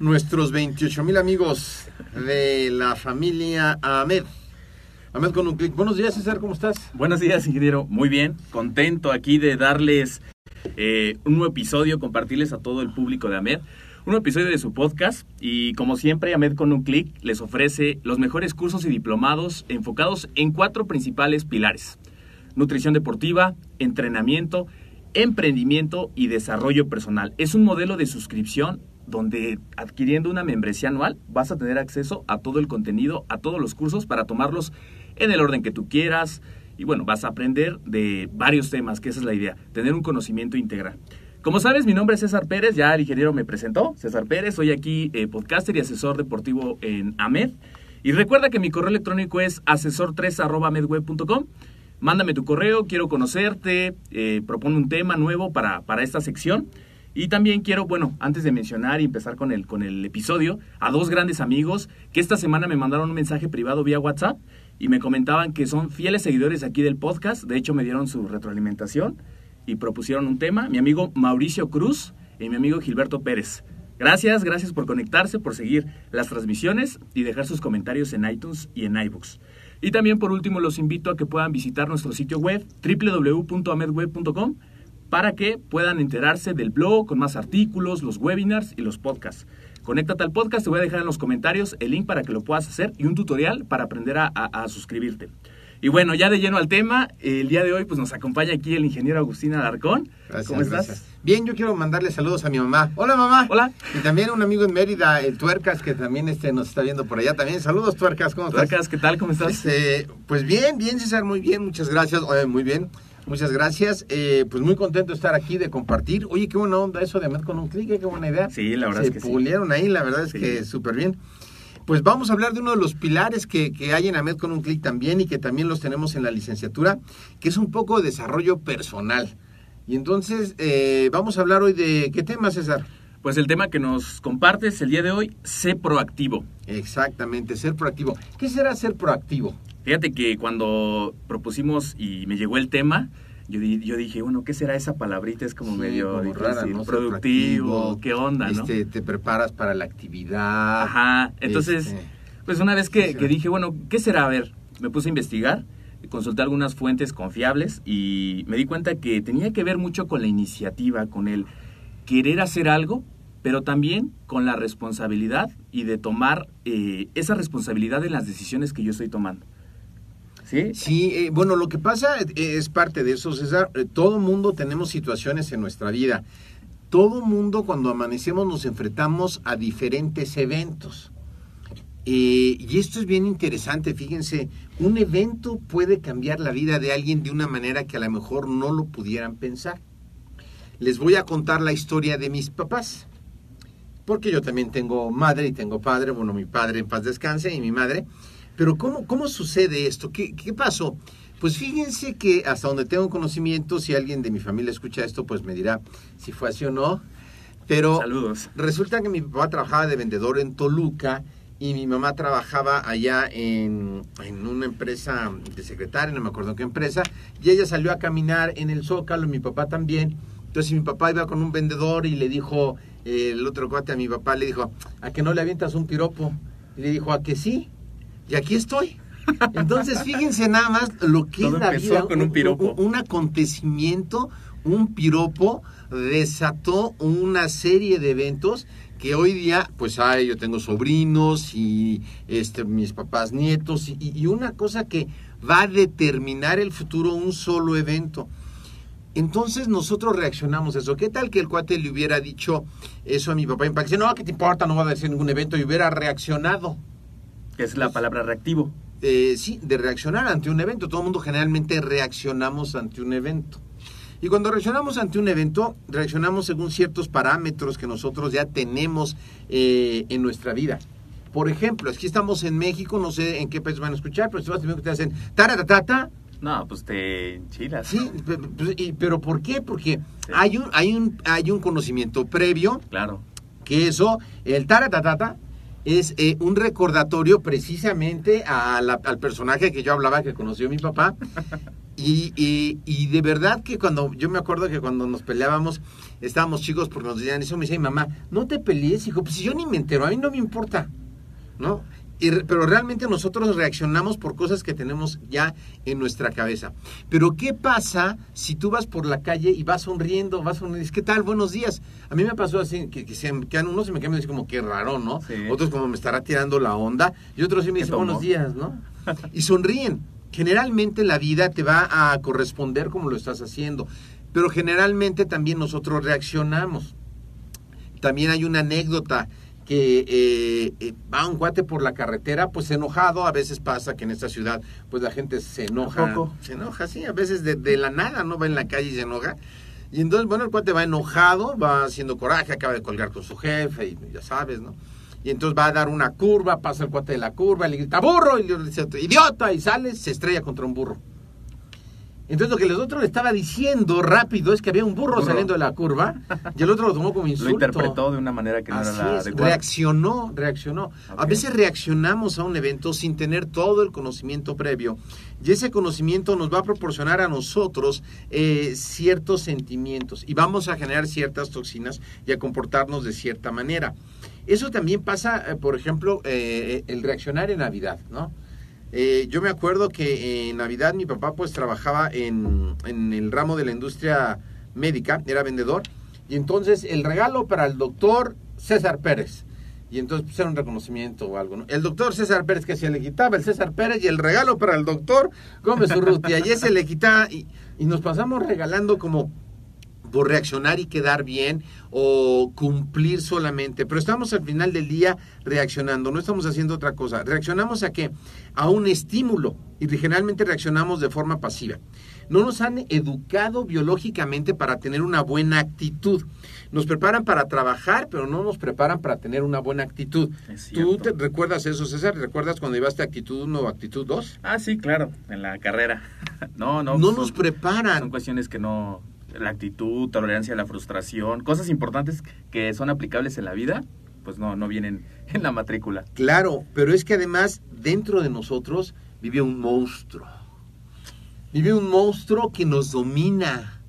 nuestros 28 mil amigos de la familia Ahmed? Ahmed con un clic. Buenos días, César, ¿cómo estás? Buenos días, ingeniero. Muy bien, contento aquí de darles eh, un nuevo episodio, compartirles a todo el público de Ahmed. Un episodio de su podcast y como siempre Ahmed con un clic les ofrece los mejores cursos y diplomados enfocados en cuatro principales pilares. Nutrición deportiva, entrenamiento, emprendimiento y desarrollo personal. Es un modelo de suscripción donde adquiriendo una membresía anual vas a tener acceso a todo el contenido, a todos los cursos para tomarlos en el orden que tú quieras. Y bueno, vas a aprender de varios temas, que esa es la idea, tener un conocimiento integral. Como sabes, mi nombre es César Pérez, ya el ingeniero me presentó, César Pérez, soy aquí eh, podcaster y asesor deportivo en AMED. Y recuerda que mi correo electrónico es asesor3.amedweb.com. Mándame tu correo, quiero conocerte, eh, propone un tema nuevo para, para esta sección. Y también quiero, bueno, antes de mencionar y empezar con el, con el episodio, a dos grandes amigos que esta semana me mandaron un mensaje privado vía WhatsApp y me comentaban que son fieles seguidores aquí del podcast. De hecho, me dieron su retroalimentación y propusieron un tema. Mi amigo Mauricio Cruz y mi amigo Gilberto Pérez. Gracias, gracias por conectarse, por seguir las transmisiones y dejar sus comentarios en iTunes y en iBooks. Y también por último los invito a que puedan visitar nuestro sitio web www.amedweb.com para que puedan enterarse del blog con más artículos, los webinars y los podcasts. Conéctate al podcast, te voy a dejar en los comentarios el link para que lo puedas hacer y un tutorial para aprender a, a, a suscribirte. Y bueno, ya de lleno al tema, el día de hoy pues nos acompaña aquí el ingeniero Agustín Alarcón. Gracias, ¿Cómo estás? gracias. Bien, yo quiero mandarle saludos a mi mamá. Hola, mamá. Hola. Y también un amigo en Mérida, el Tuercas, que también este, nos está viendo por allá. También saludos, Tuercas, ¿cómo estás? Tuercas, ¿qué tal? ¿Cómo estás? Este, pues bien, bien, César, muy bien, muchas gracias. Oye, muy bien, muchas gracias. Eh, pues muy contento de estar aquí, de compartir. Oye, qué buena onda eso de Met con un clic, ¿eh? qué buena idea. Sí, la verdad Se es que sí. pulieron ahí, la verdad es Sí. que súper bien. Pues vamos a hablar de uno de los pilares que, que hay en AMED con un clic también y que también los tenemos en la licenciatura, que es un poco de desarrollo personal. Y entonces eh, vamos a hablar hoy de qué tema, César. Pues el tema que nos compartes el día de hoy, sé proactivo. Exactamente, ser proactivo. ¿Qué será ser proactivo? Fíjate que cuando propusimos y me llegó el tema, yo, di- yo dije, bueno, ¿qué será esa palabrita? Es como Sí, medio como difícil, rara, productivo, ¿qué onda, no? Este, te preparas para la actividad. Ajá, entonces, Este, pues una vez que, sí, que sí. dije, bueno, ¿qué será? A ver, me puse a investigar, consulté algunas fuentes confiables y me di cuenta que tenía que ver mucho con la iniciativa, con el querer hacer algo, pero también con la responsabilidad y de tomar eh, esa responsabilidad en las decisiones que yo estoy tomando. ¿Sí? Eh, bueno, lo que pasa eh, es parte de eso, César. Eh, todo mundo tenemos situaciones en nuestra vida. Todo mundo cuando amanecemos nos enfrentamos a diferentes eventos. Eh, y esto es bien interesante, fíjense, un evento puede cambiar la vida de alguien de una manera que a lo mejor no lo pudieran pensar. Les voy a contar la historia de mis papás. porque yo también tengo madre y tengo padre, bueno, mi padre en paz descanse y mi madre. Pero ¿cómo, cómo sucede esto? ¿Qué, ¿Qué pasó? Pues fíjense que hasta donde tengo conocimiento, si alguien de mi familia escucha esto, pues me dirá si fue así o no. Pero Saludos. resulta que mi papá trabajaba de vendedor en Toluca y mi mamá trabajaba allá en, en una empresa de secretaria, no me acuerdo qué empresa, y ella salió a caminar en el Zócalo, mi papá también. Entonces mi papá iba con un vendedor y le dijo, eh, el otro cuate a mi papá, le dijo, ¿a que no le avientas un piropo? Y le dijo, ¿a que sí? Y aquí estoy. Entonces fíjense nada más lo que Todo es la vida. con un piropo. un acontecimiento, un piropo desató una serie de eventos que hoy día, pues ay, yo tengo sobrinos y este, mis papás nietos y, y una cosa que va a determinar el futuro, un solo evento. Entonces nosotros reaccionamos a eso. ¿Qué tal que el cuate le hubiera dicho eso a mi papá? Y mi papá dice, no, ¿qué te importa? No va a decir ningún evento. Y hubiera reaccionado. Que es la palabra reactivo. Eh, sí, de reaccionar ante un evento. Todo el mundo generalmente reaccionamos ante un evento. Y cuando reaccionamos ante un evento, reaccionamos según ciertos parámetros que nosotros ya tenemos eh, en nuestra vida. Por ejemplo, aquí estamos en México, no sé en qué país van a escuchar, pero si vas a México te hacen taratatata. No, pues te enchilas. Sí, pe- pe- y- pero ¿por qué? Porque Sí. hay, un, hay, un, hay un conocimiento previo Claro. que eso, el taratatata, es eh, un recordatorio precisamente a la- al personaje que yo hablaba, que conoció mi papá. Y, y- y de verdad que cuando, yo me acuerdo que cuando nos peleábamos, estábamos chicos porque nos decían eso, me decía mi mamá, no te pelees, hijo, pues si yo ni me entero, a mí no me importa, ¿no? Y pero realmente nosotros reaccionamos por cosas que tenemos ya en nuestra cabeza. Pero ¿qué pasa si tú vas por la calle y vas sonriendo, vas sonriendo, ¿qué tal? Buenos días. A mí me pasó así, que, que se me quedan, unos se me quedan así como que raro, ¿no? Sí. Otros como me estará tirando la onda, y otros sí me ¿Qué dicen, tomó? buenos días, ¿no? Y sonríen. Generalmente la vida te va a corresponder como lo estás haciendo, pero generalmente también nosotros reaccionamos. También hay una anécdota que eh, eh, va un cuate por la carretera, pues enojado, a veces pasa que en esta ciudad, pues la gente se enoja, ¿A poco? se enoja, sí, a veces de, de la nada, ¿no? Va en la calle y se enoja. Y entonces, bueno, el cuate va enojado, va haciendo coraje, acaba de colgar con su jefe, y ya sabes, ¿no? Y entonces va a dar una curva, pasa el cuate de la curva, le grita burro, y le dice idiota, y sale, se estrella contra un burro. Entonces lo que el otro le estaba diciendo rápido es que había un burro, Burro. saliendo de la curva, y el otro lo tomó como insulto. Lo interpretó de una manera que no Así era la es, adecuada. reaccionó, reaccionó. A veces reaccionamos a un evento sin tener todo el conocimiento previo y ese conocimiento nos va a proporcionar a nosotros eh, ciertos sentimientos y vamos a generar ciertas toxinas y a comportarnos de cierta manera. Eso también pasa, eh, por ejemplo, eh, el reaccionar en Navidad, ¿no? Eh, yo me acuerdo que en Navidad mi papá pues trabajaba en, en el ramo de la industria médica, era vendedor, y entonces el regalo para el doctor César Pérez. Y entonces pues, era un reconocimiento o algo, ¿no? El doctor César Pérez que se le quitaba el César Pérez y el regalo para el doctor Gómez Urrutia. Y ese le quitaba y, y nos pasamos regalando como por reaccionar y quedar bien o cumplir solamente. Pero estamos al final del día reaccionando, no estamos haciendo otra cosa. Reaccionamos a qué? A un estímulo y generalmente reaccionamos de forma pasiva. No nos han educado biológicamente para tener una buena actitud. Nos preparan para trabajar, pero no nos preparan para tener una buena actitud. ¿Tú te recuerdas eso, César? ¿Recuerdas cuando llevaste actitud 1 o actitud 2? Ah, sí, claro, en la carrera. No, no. No son- nos preparan. Son cuestiones que no... La actitud, tolerancia a la frustración, cosas importantes que son aplicables en la vida, pues no, no vienen en la matrícula. Claro, pero es que además dentro de nosotros vive un monstruo. Vive un monstruo que nos domina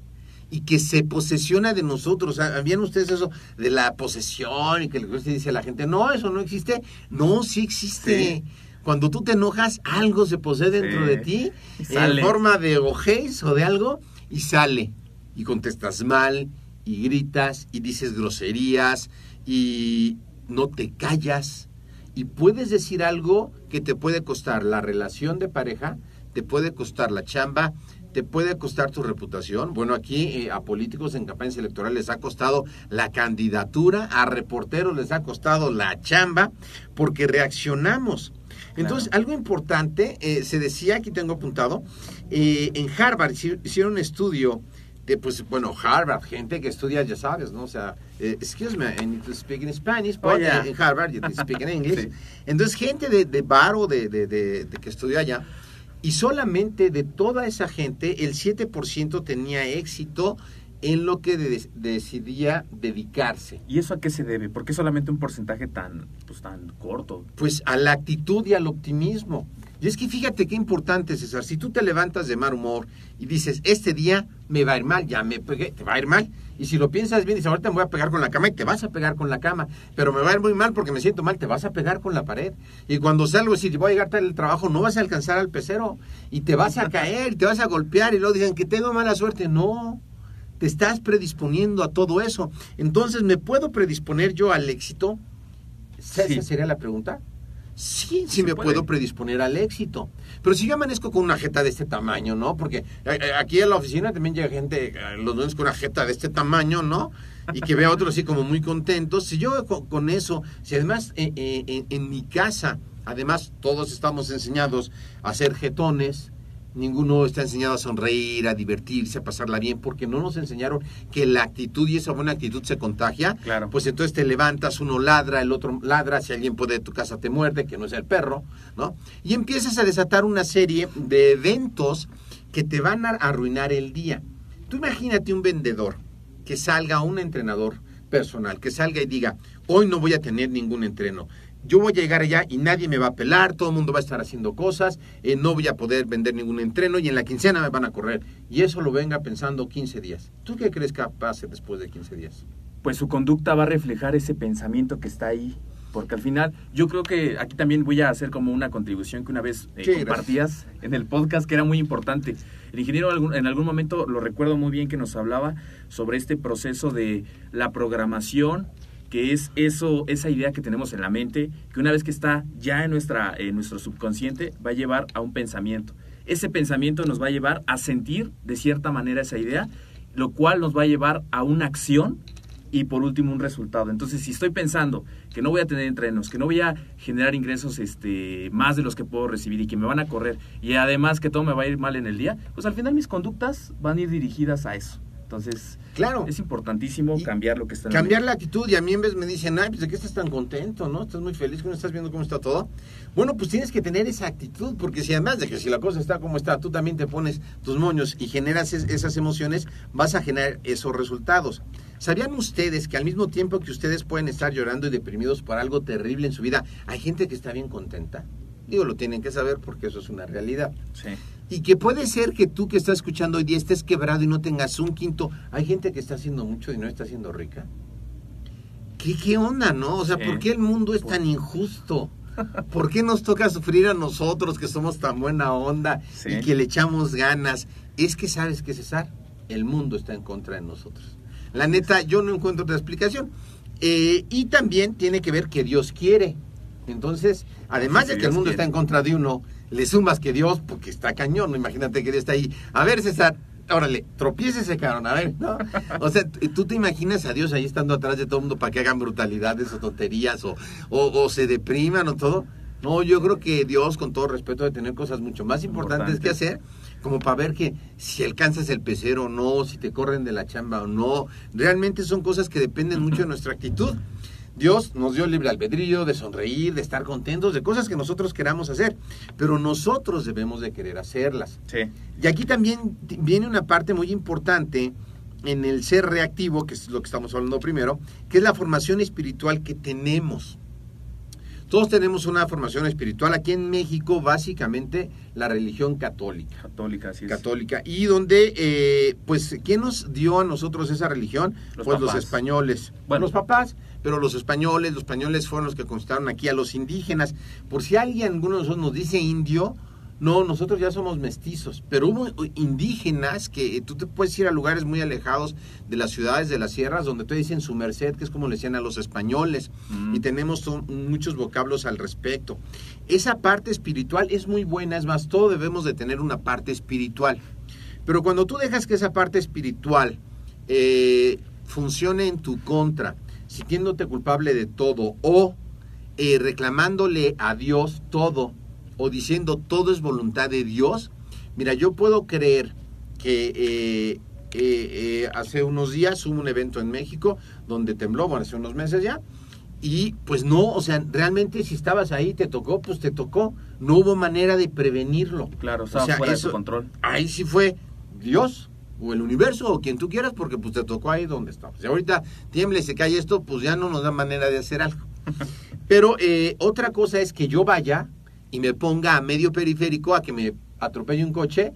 y que se posesiona de nosotros. ¿Habían ustedes eso de la posesión y que le dice a la gente, no, eso no existe? No, sí existe. Sí. Cuando tú te enojas, algo se posee dentro Sí. de ti en forma de ojéis o de algo y sale. Y contestas mal y gritas y dices groserías y no te callas y puedes decir algo que te puede costar la relación de pareja, te puede costar la chamba, te puede costar tu reputación. Bueno, aquí eh, a políticos en campañas electorales les ha costado la candidatura, a reporteros les ha costado la chamba, porque reaccionamos. Entonces, Claro. algo importante, eh, se decía, aquí tengo apuntado, eh, en Harvard hici- hicieron un estudio de, pues, bueno, Harvard, gente que estudia, ya sabes, ¿no? O sea, eh, excuse me, I need to speak in Spanish, Oh, but yeah. en Harvard you speak in English. Sí. Entonces, gente de, de Baro, de, de, de, de que estudió allá, y solamente de toda esa gente, el 7% tenía éxito en lo que de- decidía dedicarse. ¿Y eso a qué se debe? ¿Por qué solamente un porcentaje tan, pues, tan corto? Pues a la actitud y al optimismo. Y es que fíjate qué importante, César, si tú te levantas de mal humor y dices, este día me va a ir mal, ya me pegué, te va a ir mal. Y si lo piensas bien, dices, ahorita me voy a pegar con la cama y te vas a pegar con la cama, pero me va a ir muy mal porque me siento mal, te vas a pegar con la pared. Y cuando salgo, si voy a llegar tarde al trabajo, no vas a alcanzar al pecero y te vas a caer, y te vas a golpear y luego dicen que tengo mala suerte. No, te estás predisponiendo a todo eso. Entonces, ¿me puedo predisponer yo al éxito? ¿Esa Sí. sería la pregunta? Sí, sí me puede. puedo predisponer al éxito. Pero si yo amanezco con una jeta de este tamaño, ¿no? Porque eh, eh, aquí en la oficina también llega gente, eh, los lunes con una jeta de este tamaño, ¿no? Y que vea a otros así como muy contentos. Si yo con, eso, si además en, en mi casa, además todos estamos enseñados a ser jetones, ninguno está enseñado a sonreír, a divertirse, a pasarla bien, porque no nos enseñaron que la actitud y esa buena actitud se contagia. Claro. Pues entonces te levantas, uno ladra, el otro ladra, si alguien puede de tu casa te muerde, que no sea el perro, ¿no? Y empiezas a desatar una serie de eventos que te van a arruinar el día. Tú imagínate un vendedor que salga, un entrenador personal, que salga y diga, hoy no voy a tener ningún entreno. Yo voy a llegar allá y nadie me va a pelar, todo el mundo va a estar haciendo cosas, eh, no voy a poder vender ningún entreno y en la quincena me van a correr. Y eso lo venga pensando 15 días. ¿Tú qué crees que pase después de 15 días? Pues su conducta va a reflejar ese pensamiento que está ahí. Porque al final, yo creo que aquí también voy a hacer como una contribución que una vez eh, Sí, compartías en el podcast, que era muy importante. El ingeniero en algún momento, lo recuerdo muy bien, que nos hablaba sobre este proceso de la programación, que es eso, esa idea que tenemos en la mente, que una vez que está ya en, nuestra, en nuestro subconsciente, va a llevar a un pensamiento. Ese pensamiento nos va a llevar a sentir de cierta manera esa idea, lo cual nos va a llevar a una acción y por último un resultado. Entonces, si estoy pensando que no voy a tener entrenos, que no voy a generar ingresos este, más de los que puedo recibir y que me van a correr y además que todo me va a ir mal en el día, pues al final mis conductas van a ir dirigidas a eso. Entonces, Claro. es importantísimo Y cambiar lo que está Cambiar la actitud y a mí en vez me dicen, ay, pues de qué estás tan contento, ¿no? Estás muy feliz, que no estás viendo cómo está todo. Bueno, pues tienes que tener esa actitud, porque si además de que si la cosa está como está, tú también te pones tus moños y generas es- esas emociones, vas a generar esos resultados. ¿Sabían ustedes que al mismo tiempo que ustedes pueden estar llorando y deprimidos por algo terrible en su vida, hay gente que está bien contenta? Digo, lo tienen que saber porque eso es una realidad. Sí. Y que puede ser que tú que estás escuchando hoy día estés quebrado y no tengas un quinto. Hay gente que está haciendo mucho y no está siendo rica. ¿Qué, qué onda, no? O sea. ¿por qué el mundo es tan injusto? ¿Por qué nos toca sufrir a nosotros que somos tan buena onda Sí. y que le echamos ganas? Es que, ¿sabes qué, César? El mundo está en contra de nosotros. La neta, yo no encuentro otra explicación. Eh, y también tiene que ver que Dios quiere. Entonces, además de que que el mundo está en contra de uno, le sumas que Dios, porque está cañón, ¿no? imagínate que Dios está ahí. A ver, César, órale, tropiécese, cabrón, a ver, ¿no? O sea, tú te imaginas a Dios ahí estando atrás de todo el mundo para que hagan brutalidades o tonterías o, o, o se depriman o todo. No, yo creo que Dios, con todo respeto, debe tener cosas mucho más importantes que hacer, como para ver que si alcanzas el pecero o no, si te corren de la chamba o no. Realmente son cosas que dependen mucho de nuestra actitud. Dios nos dio libre albedrío de sonreír, de estar contentos, de cosas que nosotros queramos hacer, pero nosotros debemos de querer hacerlas. Sí. Y aquí también viene una parte muy importante en el ser reactivo, que es lo que estamos hablando primero, que es la formación espiritual que tenemos. Todos tenemos una formación espiritual. Aquí en México, básicamente la religión católica. Católica, es. católica. Y donde eh, pues quién nos dio a nosotros esa religión Los pues los españoles. Bueno. los papás. Pero los españoles los españoles fueron los que conquistaron aquí a los indígenas. Por si alguien alguno de nosotros nos dice indio no nosotros ya somos mestizos pero hubo indígenas que eh, tú te puedes ir a lugares muy alejados de las ciudades de las sierras donde te dicen su merced que es como le decían a los españoles Mm. y tenemos muchos vocablos al respecto esa parte espiritual es muy buena, es más, todos debemos de tener una parte espiritual. Pero cuando tú dejas que esa parte espiritual eh, funcione en tu contra, sintiéndote culpable de todo o eh, reclamándole a Dios todo o diciendo todo es voluntad de Dios, mira, yo puedo creer que eh, eh, eh, hace unos días hubo un evento en México donde tembló, bueno, hace unos meses ya, y pues no, o sea, realmente si estabas ahí, te tocó, pues te tocó. No hubo manera de prevenirlo. Claro, O sea, fuera de eso- su control. Ahí sí fue Dios o el universo o quien tú quieras porque pues te tocó ahí donde estabas. Y ahorita tiembla y se cae esto, pues ya no nos da manera de hacer algo. Pero eh, otra cosa es que yo vaya y me ponga a medio periférico a que me atropelle un coche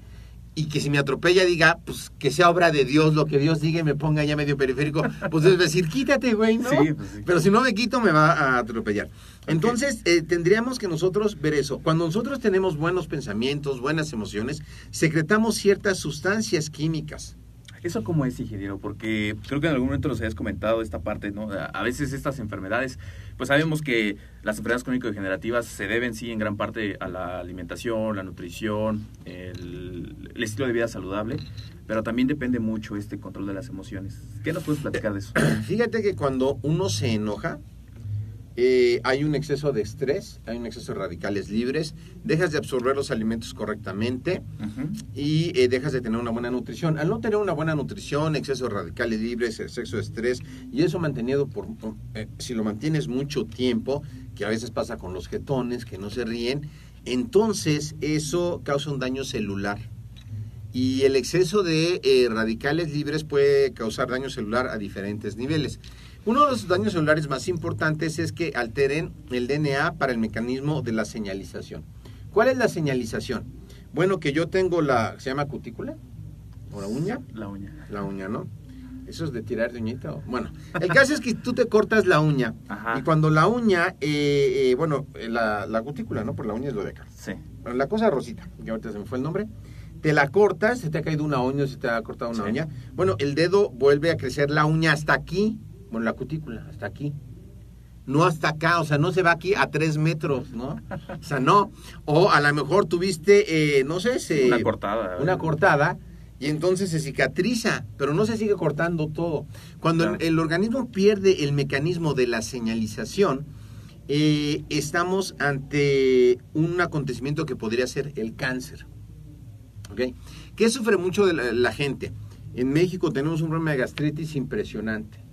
y que si me atropella diga, pues que sea obra de Dios, lo que Dios diga y me ponga ya medio periférico, pues es decir, quítate, güey, ¿no? Sí, pues sí. Pero si no me quito, me va a atropellar. Entonces, eh, tendríamos que nosotros ver eso. Cuando nosotros tenemos buenos pensamientos, buenas emociones, secretamos ciertas sustancias químicas. ¿Eso cómo es, ingeniero? Porque creo que en algún momento nos habías comentado esta parte, ¿no? A veces estas enfermedades, pues sabemos que las enfermedades crónico-degenerativas se deben, sí, en gran parte a la alimentación, la nutrición, el, el estilo de vida saludable, pero también depende mucho este control de las emociones. ¿Qué nos puedes platicar de eso? Fíjate que cuando uno se enoja, eh, hay un exceso de estrés, hay un exceso de radicales libres, dejas de absorber los alimentos correctamente y eh, dejas de tener una buena nutrición. Al no tener una buena nutrición, exceso de radicales libres, exceso de estrés, y eso mantenido por, eh, si lo mantienes mucho tiempo, que a veces pasa con los ketones, que no se ríen, entonces eso causa un daño celular. Y el exceso de eh, radicales libres puede causar daño celular a diferentes niveles. Uno de los daños celulares más importantes es que alteren el DNA para el mecanismo de la señalización. ¿Cuál es la señalización? Bueno, que yo tengo la, ¿se llama cutícula? ¿O la uña? La uña. La uña, ¿no? Eso es de tirar de uñita. o- Bueno, el caso es que tú te cortas la uña. Ajá. Y cuando la uña, eh, eh, bueno, eh, la, la cutícula, ¿no? Por la uña es lo de acá. Sí. Bueno, la cosa rosita, que ahorita se me fue el nombre, te la cortas, se te ha caído una uña, se te ha cortado una Sí. uña. Bueno, el dedo vuelve a crecer la uña hasta aquí, bueno, la cutícula, hasta aquí. No hasta acá, o sea, no se va aquí a tres metros, ¿no? O sea, no. O a lo mejor tuviste, eh, no sé, se- Una cortada. Una cortada y entonces se cicatriza, pero no se sigue cortando todo. Cuando el- organismo pierde el mecanismo de la señalización, eh, estamos ante un acontecimiento que podría ser el cáncer. ¿Ok? ¿Qué sufre mucho de la, la gente? En México tenemos un problema de gastritis impresionante,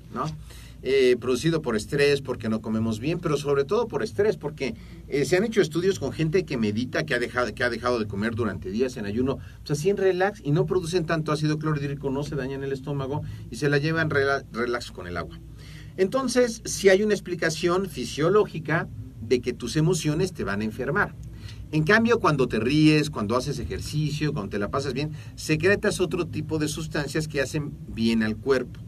Eh, producido por estrés, porque no comemos bien, pero sobre todo por estrés, porque eh, se han hecho estudios con gente que medita, que ha, dejado, que ha dejado de comer durante días en ayuno, pues así en relax, y no producen tanto ácido clorhídrico, no se dañan el estómago y se la llevan rela- relax con el agua. Entonces, si hay una explicación fisiológica de que tus emociones te van a enfermar. En cambio, cuando te ríes, cuando haces ejercicio, cuando te la pasas bien, secretas otro tipo de sustancias que hacen bien al cuerpo.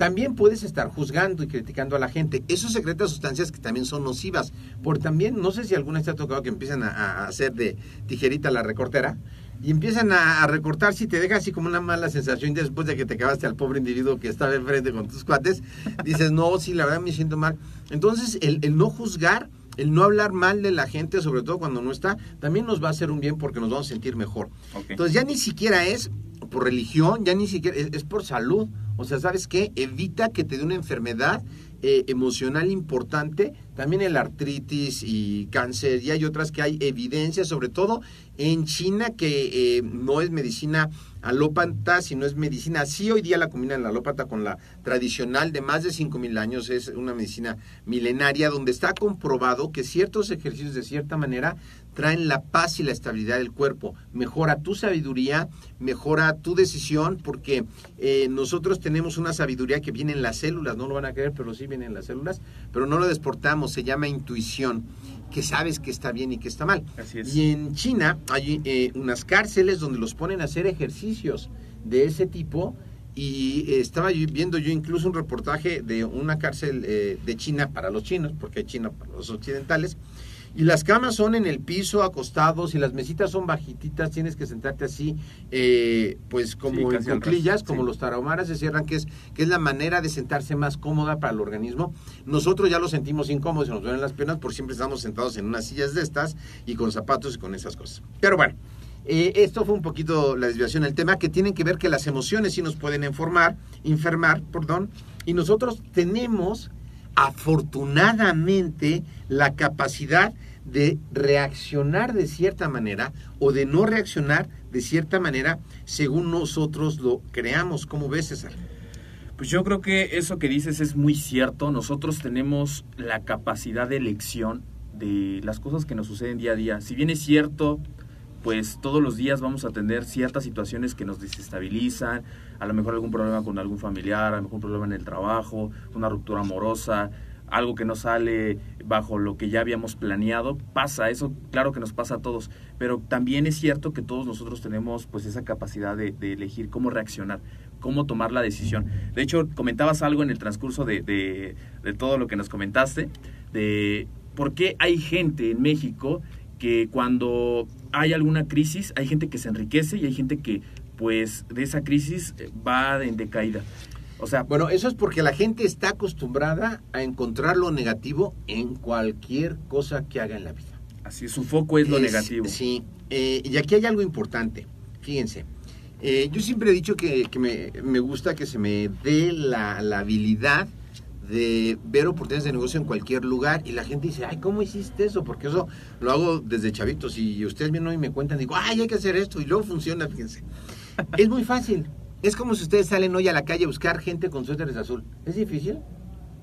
También puedes estar juzgando y criticando a la gente. Eso secreta sustancias que también son nocivas. Por también, no sé si alguna vez te ha tocado que empiezan a, hacer de tijerita la recortera y empiezan a, recortar si te deja así como una mala sensación después de que te acabaste al pobre individuo que estaba enfrente con tus cuates. Dices, no, sí, la verdad me siento mal. Entonces, el, el no juzgar, el no hablar mal de la gente, sobre todo cuando no está, también nos va a hacer un bien porque nos vamos a sentir mejor. Entonces ya ni siquiera es por religión, ya ni siquiera es, es por salud. O sea, ¿sabes qué? Evita que te dé una enfermedad eh, emocional importante, también el artritis y cáncer, y hay otras que hay evidencia, sobre todo en China, que eh, no es medicina alópata, sino es medicina, sí hoy día la combinan la alópata con la tradicional de más de 5.000 años, es una medicina milenaria donde está comprobado que ciertos ejercicios de cierta manera traen la paz y la estabilidad del cuerpo, mejora tu sabiduría, mejora tu decisión, porque eh, nosotros tenemos una sabiduría que viene en las células, no lo van a creer, pero sí viene en las células, pero no lo desportamos, se llama intuición, que sabes que está bien y que está mal. Así es. Y en China hay eh, unas cárceles donde los ponen a hacer ejercicios de ese tipo. Y eh, estaba yo viendo yo incluso un reportaje de una cárcel eh, de China para los chinos, porque hay China para los occidentales. Y las camas son en el piso, acostados, y las mesitas son bajititas, tienes que sentarte así, eh, pues como Sí, en ras, como sí. los tarahumaras se cierran, que es, que es la manera de sentarse más cómoda para el organismo. Nosotros ya lo sentimos incómodos y nos duelen las piernas, por siempre estamos sentados en unas sillas de estas y con zapatos y con esas cosas. Pero bueno, eh, esto fue un poquito la desviación del tema, que tienen que ver que las emociones sí nos pueden informar, enfermar, perdón, y nosotros tenemos afortunadamente la capacidad de reaccionar de cierta manera o de no reaccionar de cierta manera según nosotros lo creamos. ¿Cómo ves, César? Pues yo creo que eso que dices es muy cierto. Nosotros tenemos la capacidad de elección de las cosas que nos suceden día a día. Si bien es cierto, pues todos los días vamos a tener ciertas situaciones que nos desestabilizan, a lo mejor algún problema con algún familiar, a lo mejor un problema en el trabajo, una ruptura amorosa, algo que no sale bajo lo que ya habíamos planeado, pasa, eso claro que nos pasa a todos, pero también es cierto que todos nosotros tenemos pues esa capacidad de, elegir cómo reaccionar cómo tomar la decisión. De hecho, comentabas algo en el transcurso de, de, de todo lo que nos comentaste, de por qué hay gente en México que cuando hay alguna crisis, hay gente que se enriquece y hay gente que pues de esa crisis eh, va en decaída. O sea, Bueno, eso es porque la gente está acostumbrada a encontrar lo negativo en cualquier cosa que haga en la vida. así su foco es lo negativo. Sí, eh, y aquí hay algo importante. Fíjense, eh, yo siempre he dicho que, que me, me gusta que se me dé la, la habilidad de ver oportunidades de negocio en cualquier lugar y la gente dice, ay, ¿cómo hiciste eso? Porque eso lo hago desde chavitos y ustedes vienen hoy y me cuentan, digo, ay, hay que hacer esto y luego funciona, fíjense. Es muy fácil. Es como si ustedes salen hoy a la calle a buscar gente con suéteres azul. ¿Es difícil?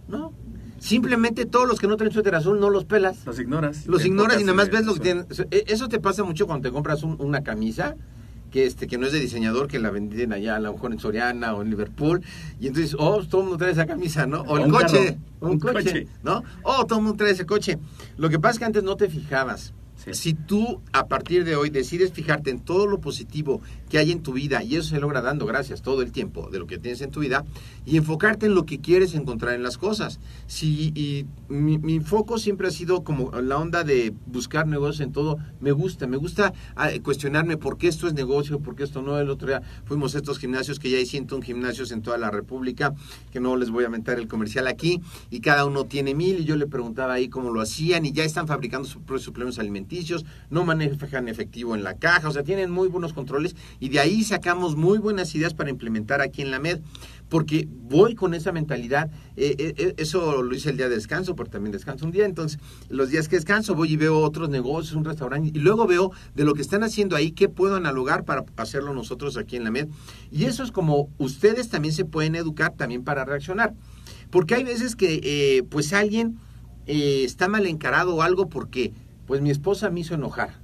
No. Simplemente todos los que no traen suéter azul no los pelas. Los ignoras. Los ignoras y nada más ves lo que tienen. E- Eso te pasa mucho cuando te compras un- una camisa que este que no es de diseñador, que la venden allá a lo mejor en Soriana o en Liverpool, y entonces, oh, todo el mundo trae esa camisa, ¿no? O el un coche, carro, un, un coche, coche. ¿no? Oh, todo el mundo trae ese coche. Lo que pasa es que antes no te fijabas. Si tú a partir de hoy decides fijarte en todo lo positivo que hay en tu vida, y eso se logra dando gracias todo el tiempo de lo que tienes en tu vida, y enfocarte en lo que quieres encontrar en las cosas. Si, y mi, mi foco siempre ha sido como la onda de buscar negocios en todo. Me gusta, me gusta ah, cuestionarme por qué esto es negocio, por qué esto no. El otro día fuimos a estos gimnasios que ya hay 101 gimnasios en toda la República, que no les voy a mentar el comercial aquí, y cada uno tiene mil, y yo le preguntaba ahí cómo lo hacían, y ya están fabricando sus propios suplementos alimenticios, no manejan efectivo en la caja, o sea, tienen muy buenos controles, y de ahí sacamos muy buenas ideas para implementar aquí en la MED, porque voy con esa mentalidad, eh, eh, eh, eso lo hice el día de descanso, porque también descanso un día, entonces los días que descanso voy y veo otros negocios, un restaurante, y luego veo de lo que están haciendo ahí, qué puedo analogar para hacerlo nosotros aquí en la MED, y eso es como ustedes también se pueden educar también para reaccionar, porque hay veces que pues alguien está mal encarado o algo porque pues mi esposa me hizo enojar.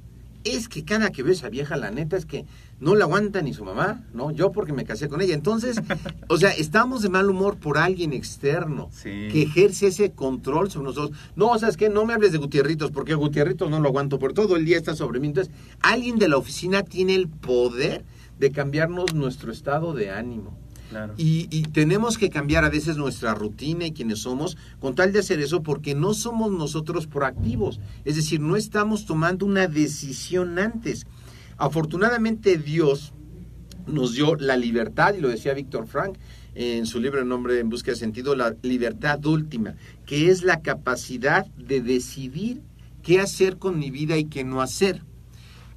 Es que cada que veo a esa vieja, la neta es que no la aguanta ni su mamá, ¿no? Yo porque me casé con ella. Entonces, o sea, estamos de mal humor por alguien externo Sí. que ejerce ese control sobre nosotros. No, o sea, es que no me hables de Gutierritos, porque Gutierritos no lo aguanto, por todo el día está sobre mí. Entonces, alguien de la oficina tiene el poder de cambiarnos nuestro estado de ánimo. Y, y tenemos que cambiar a veces nuestra rutina y quienes somos con tal de hacer eso porque no somos nosotros proactivos. Es decir, no estamos tomando una decisión antes. Afortunadamente Dios nos dio la libertad, y lo decía Víctor Frank en su libro El nombre en busca de sentido, la libertad última, que es la capacidad de decidir qué hacer con mi vida y qué no hacer.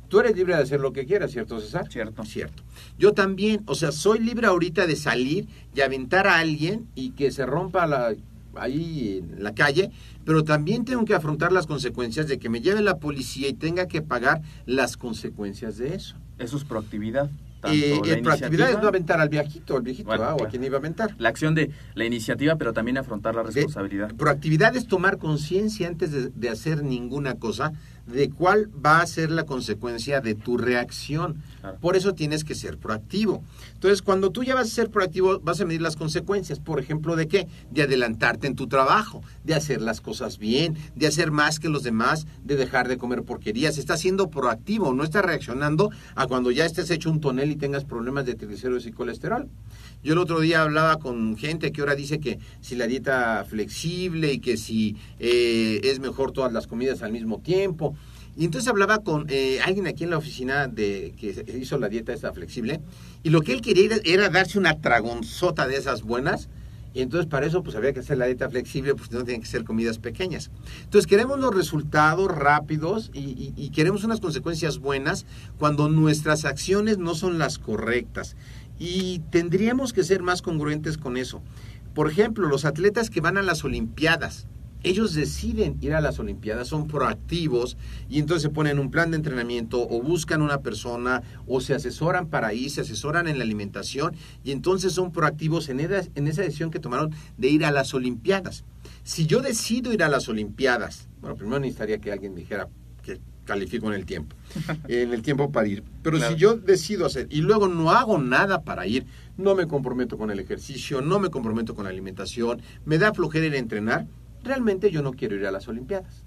Tú eres libre de hacer lo que quieras, ¿cierto, César? Cierto. Cierto. Yo también, o sea, soy libre ahorita de salir y aventar a alguien y que se rompa la, ahí en la calle, pero también tengo que afrontar las consecuencias de que me lleve la policía y tenga que pagar las consecuencias de eso. Eso es proactividad. Eh, la eh, proactividad es no aventar al viejito, al viejito, Bueno, ah, o a quien iba a aventar. La acción de la iniciativa, pero también afrontar la De- responsabilidad. proactividad es tomar conciencia antes de, de hacer ninguna cosa de cuál va a ser la consecuencia de tu reacción. Claro. Por eso tienes que ser proactivo. Entonces, cuando tú ya vas a ser proactivo, vas a medir las consecuencias. Por ejemplo, ¿de qué? De adelantarte en tu trabajo, de hacer las cosas bien, de hacer más que los demás, de dejar de comer porquerías. Estás siendo proactivo, no estás reaccionando a cuando ya estés hecho un tonel y tengas problemas de triglicéridos y colesterol. Yo el otro día hablaba con gente que ahora dice que si la dieta flexible y que si eh, es mejor todas las comidas al mismo tiempo. Y entonces hablaba con eh, alguien aquí en la oficina de que hizo la dieta esta flexible y lo que él quería era, darse una tragonzota de esas buenas. Y entonces para eso pues había que hacer la dieta flexible, pues no tienen que ser comidas pequeñas. Entonces queremos los resultados rápidos y queremos unas consecuencias buenas cuando nuestras acciones no son las correctas. Y tendríamos que ser más congruentes con eso. Por ejemplo, los atletas que van a las Olimpiadas, ellos deciden ir a las Olimpiadas, son proactivos y entonces se ponen un plan de entrenamiento o buscan una persona o se asesoran para ir, se asesoran en la alimentación y entonces son proactivos en esa, en esa decisión que tomaron de ir a las Olimpiadas. Si yo decido ir a las Olimpiadas, bueno, primero necesitaría que alguien dijera califico en el tiempo, en el tiempo para ir. Pero Claro. si yo decido hacer y luego no hago nada para ir, no me comprometo con el ejercicio, no me comprometo con la alimentación, me da flojera ir a entrenar, realmente yo no quiero ir a las Olimpiadas.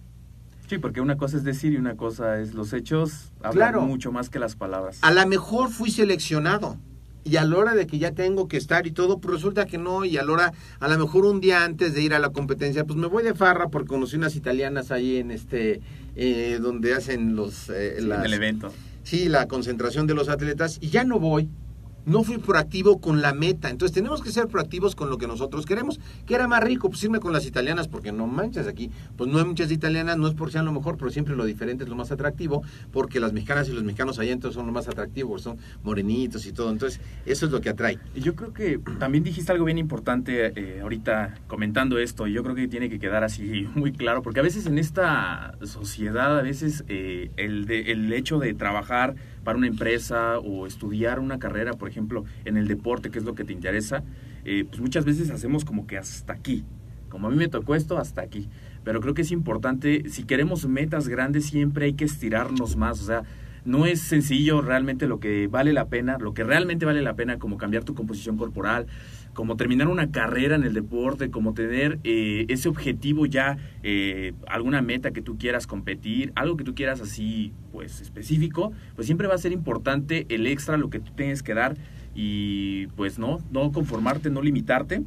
Sí, porque una cosa es decir y una cosa es los hechos. Hablan Claro. mucho más que las palabras. A lo mejor fui seleccionado y a la hora de que ya tengo que estar y todo, pues resulta que no, y a la hora, a lo mejor un día antes de ir a la competencia, pues me voy de farra porque conocí unas italianas ahí en este, eh, donde hacen los... eh, las- el evento. sí, la concentración de los atletas y ya no voy. No fui proactivo con la meta. Entonces tenemos que ser proactivos con lo que nosotros queremos. Que era más rico? Pues irme con las italianas, porque no manches aquí. Pues no hay muchas italianas, no es por sean lo mejor, pero siempre lo diferente es lo más atractivo, porque las mexicanas y los mexicanos allá entonces son lo más atractivo, porque son morenitos y todo. Entonces, eso es lo que atrae. Yo creo que también dijiste algo bien importante eh, ahorita comentando esto, y yo creo que tiene que quedar así muy claro, porque a veces en esta sociedad, a veces eh, el, de, el hecho de trabajar para una empresa o estudiar una carrera, por ejemplo, en el deporte, que es lo que te interesa, eh, pues muchas veces hacemos como que hasta aquí. Como a mí me tocó esto, hasta aquí. Pero creo que es importante, si queremos metas grandes, siempre hay que estirarnos más. O sea, no es sencillo realmente lo que vale la pena, lo que realmente vale la pena, como cambiar tu composición corporal, como terminar una carrera en el deporte, como tener eh, ese objetivo ya, eh, alguna meta que tú quieras competir, algo que tú quieras así, pues específico, pues siempre va a ser importante el extra, lo que tú tienes que dar y pues no, no conformarte, no limitarte.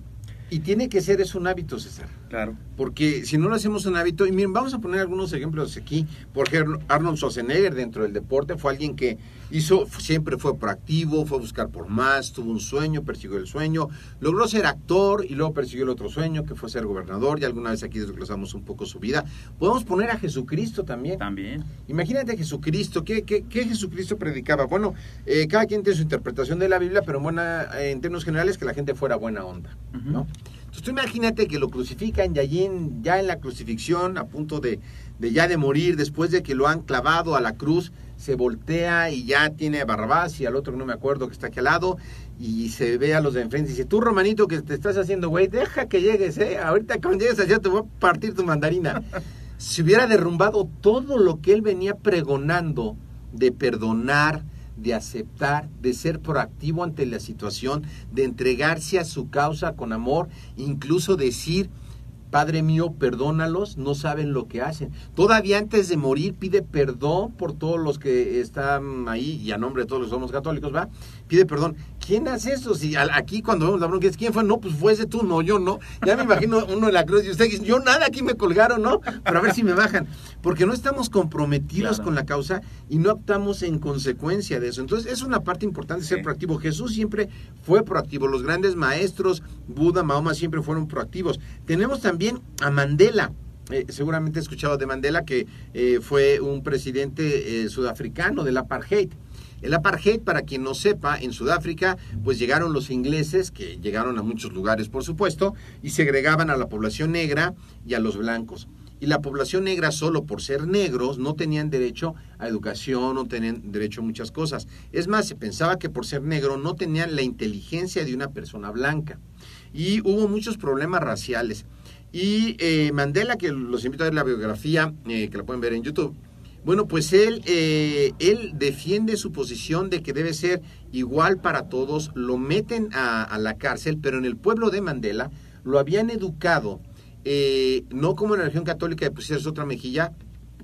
Y tiene que ser es un hábito, César. Claro. Porque si no lo hacemos un hábito, y miren, vamos a poner algunos ejemplos aquí. Por ejemplo, Arnold Schwarzenegger dentro del deporte fue alguien que hizo, siempre fue proactivo, fue a buscar por más, tuvo un sueño, persiguió el sueño, logró ser actor y luego persiguió el otro sueño, que fue ser gobernador, y alguna vez aquí desglosamos un poco su vida. Podemos poner a Jesucristo también. También. Imagínate a Jesucristo, ¿qué, qué, qué Jesucristo predicaba? Bueno, eh, cada quien tiene su interpretación de la Biblia, pero en, buena, en términos generales que la gente fuera buena onda, ¿no? Entonces tú imagínate que lo crucifican y allí en- ya en la crucifixión, a punto de, de ya de morir, después de que lo han clavado a la cruz, se voltea y ya tiene a Barrabás y al otro que no me acuerdo que está aquí al lado y se ve a los de enfrente y dice, tú Romanito que te estás haciendo güey, deja que llegues, eh, ahorita cuando llegues allá te voy a partir tu mandarina. Se hubiera derrumbado todo lo que él venía pregonando de perdonar, de aceptar, de ser proactivo ante la situación, de entregarse a su causa con amor, incluso decir, Padre mío, perdónalos, no saben lo que hacen. Todavía antes de morir pide perdón por todos los que están ahí, y a nombre de todos los que somos católicos, ¿va? Pide perdón. ¿Quién hace eso? Si aquí cuando vemos la bronca, es, ¿quién fue? No, pues fue ese tú, no, yo no. Ya me imagino uno en la cruz y usted dice, yo nada, aquí me colgaron, ¿no? Pero a ver si me bajan. Porque no estamos comprometidos Claro. con la causa y no actuamos en consecuencia de eso. Entonces, es una parte importante ser Sí. proactivo. Jesús siempre fue proactivo. Los grandes maestros, Buda, Mahoma, siempre fueron proactivos. Tenemos también a Mandela. Eh, seguramente he escuchado de Mandela que eh, fue un presidente eh, sudafricano del apartheid. El apartheid, para quien no sepa, en Sudáfrica, pues llegaron los ingleses, que llegaron a muchos lugares, por supuesto, y segregaban a la población negra y a los blancos. Y la población negra, solo por ser negros, no tenían derecho a educación, no tenían derecho a muchas cosas. Es más, se pensaba que por ser negro no tenían la inteligencia de una persona blanca. Y hubo muchos problemas raciales. Y eh, Mandela, que los invito a ver la biografía, eh, que la pueden ver en YouTube, bueno, pues él, eh, él defiende su posición de que debe ser igual para todos, lo meten a, la cárcel, pero en el pueblo de Mandela lo habían educado, eh, no como en la religión católica de pusieras otra mejilla,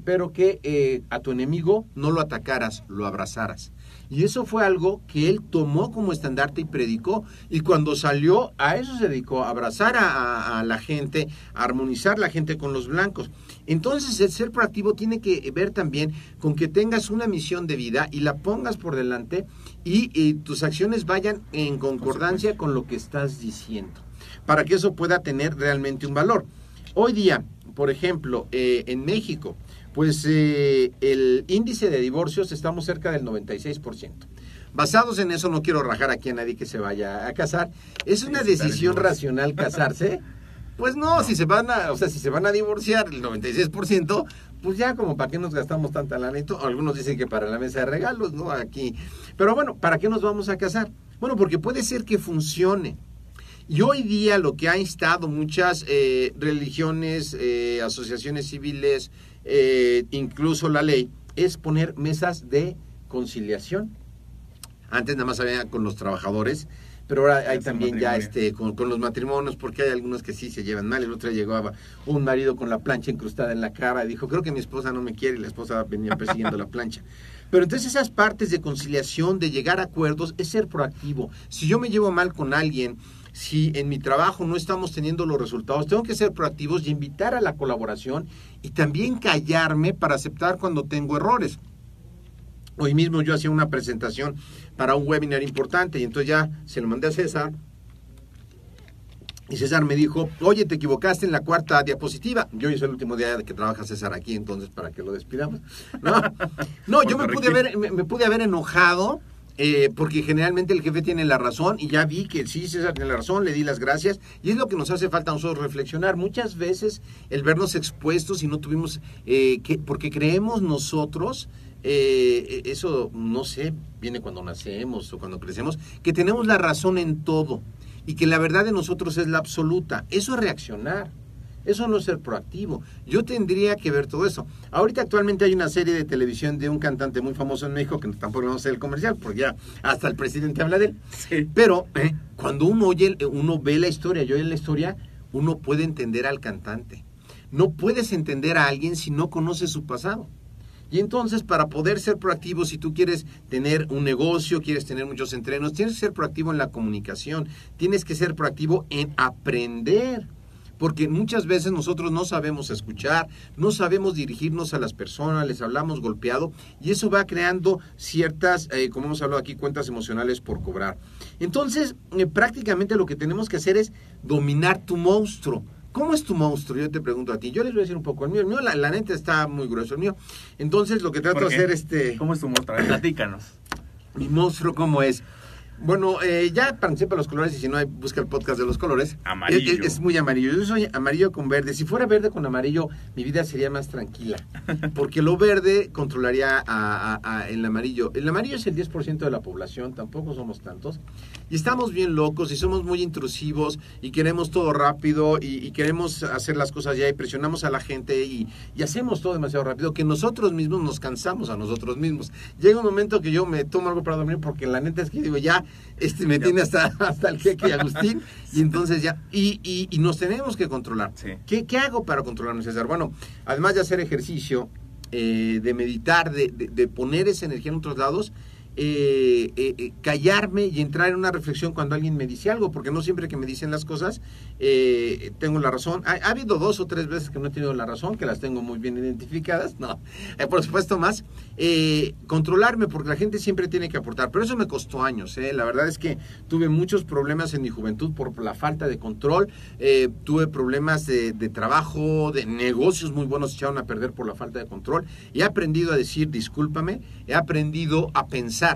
pero que eh, a tu enemigo no lo atacaras, lo abrazaras. Y eso fue algo que él tomó como estandarte y predicó. Y cuando salió, a eso se dedicó, a abrazar a- a la gente, a armonizar la gente con los blancos. Entonces, el ser proactivo tiene que ver también con que tengas una misión de vida y la pongas por delante y, y tus acciones vayan en concordancia con lo que estás diciendo, para que eso pueda tener realmente un valor. Hoy día, por ejemplo, eh, en México, pues eh, el índice de divorcios estamos cerca del 96%. Basados en eso, no quiero rajar aquí a nadie que se vaya a casar. ¿Es una decisión racional casarse? Pues no, si se van a, o sea, si se van a divorciar el 96%, pues ya como para qué nos gastamos tanta lana y. Algunos dicen que para la mesa de regalos, ¿no? Aquí. Pero bueno, ¿para qué nos vamos a casar? Bueno, porque puede ser que funcione. Y hoy día lo que ha instado muchas eh, religiones, eh, asociaciones civiles, eh, incluso la ley, es poner mesas de conciliación. Antes nada más había con los trabajadores, pero ahora hay también ya este con, con los matrimonios, porque hay algunos que sí se llevan mal. El otro llegaba un marido con la plancha incrustada en la cara y dijo, creo que mi esposa no me quiere y la esposa venía persiguiendo la plancha. Pero entonces esas partes de conciliación, de llegar a acuerdos, es ser proactivo. Si yo me llevo mal con alguien, si en mi trabajo no estamos teniendo los resultados, tengo que ser proactivos y invitar a la colaboración y también callarme para aceptar cuando tengo errores. Hoy mismo yo hacía una presentación para un webinar importante y entonces ya se lo mandé a César. Y César me dijo, oye, te equivocaste en la cuarta diapositiva. Yo es el último día que trabaja César aquí, entonces para que lo despidamos. No, no yo me pude, haber, me, me pude haber enojado eh, porque generalmente el jefe tiene la razón y ya vi que sí, César tiene la razón, le di las gracias y es lo que nos hace falta a nosotros reflexionar. Muchas veces el vernos expuestos y no tuvimos, eh, que, porque creemos nosotros, eh, eso no sé, viene cuando nacemos o cuando crecemos, que tenemos la razón en todo y que la verdad de nosotros es la absoluta. Eso es reaccionar. Eso no es ser proactivo. Yo tendría que ver todo eso. Ahorita actualmente hay una serie de televisión de un cantante muy famoso en México, que tampoco a hacer el comercial, porque ya hasta el presidente habla de él. Sí. Pero eh, cuando uno oye, uno ve la historia, yo oye la historia, uno puede entender al cantante. No puedes entender a alguien si no conoces su pasado. Y entonces, para poder ser proactivo, si tú quieres tener un negocio, quieres tener muchos entrenos, tienes que ser proactivo en la comunicación, tienes que ser proactivo en aprender. Porque muchas veces nosotros no sabemos escuchar, no sabemos dirigirnos a las personas, les hablamos golpeado y eso va creando ciertas, eh, como hemos hablado aquí, cuentas emocionales por cobrar. Entonces, eh, prácticamente lo que tenemos que hacer es dominar tu monstruo. ¿Cómo es tu monstruo? Yo te pregunto a ti. Yo les voy a decir un poco. El mío, el mío la, la neta está muy grueso, el mío. Entonces, lo que trato de hacer, este, ¿Cómo es tu monstruo? Platícanos. mi monstruo, ¿cómo es? Bueno, eh, ya participa los colores y si no, hay, busca el podcast de los colores. Amarillo. Es, es muy amarillo. Yo soy amarillo con verde. Si fuera verde con amarillo, mi vida sería más tranquila. Porque lo verde controlaría a- a- a- el amarillo. El amarillo es el 10% de la población, tampoco somos tantos. Y estamos bien locos y somos muy intrusivos y queremos todo rápido y, y queremos hacer las cosas ya y presionamos a la gente y, y hacemos todo demasiado rápido que nosotros mismos nos cansamos a nosotros mismos. Llega un momento que yo me tomo algo para dormir porque la neta es que digo, ya, este me tiene hasta, hasta el jeque Agustín y entonces ya, y, y- y nos tenemos que controlar. Sí. ¿Qué, qué hago para controlarme, César? Bueno, además de hacer ejercicio, eh, de meditar, de, de- de poner esa energía en otros lados, eh, eh, eh, callarme y entrar en una reflexión cuando alguien me dice algo, porque no siempre que me dicen las cosas tengo la razón. Ha, ha habido dos o tres veces que no he tenido la razón, que las tengo muy bien identificadas, no, por supuesto más. Controlarme, porque la gente siempre tiene que aportar, pero eso me costó años. La verdad es que tuve muchos problemas en mi juventud por la falta de control, tuve problemas de, trabajo, de negocios muy buenos echaron a perder por la falta de control. Y he aprendido a decir discúlpame, he aprendido a pensar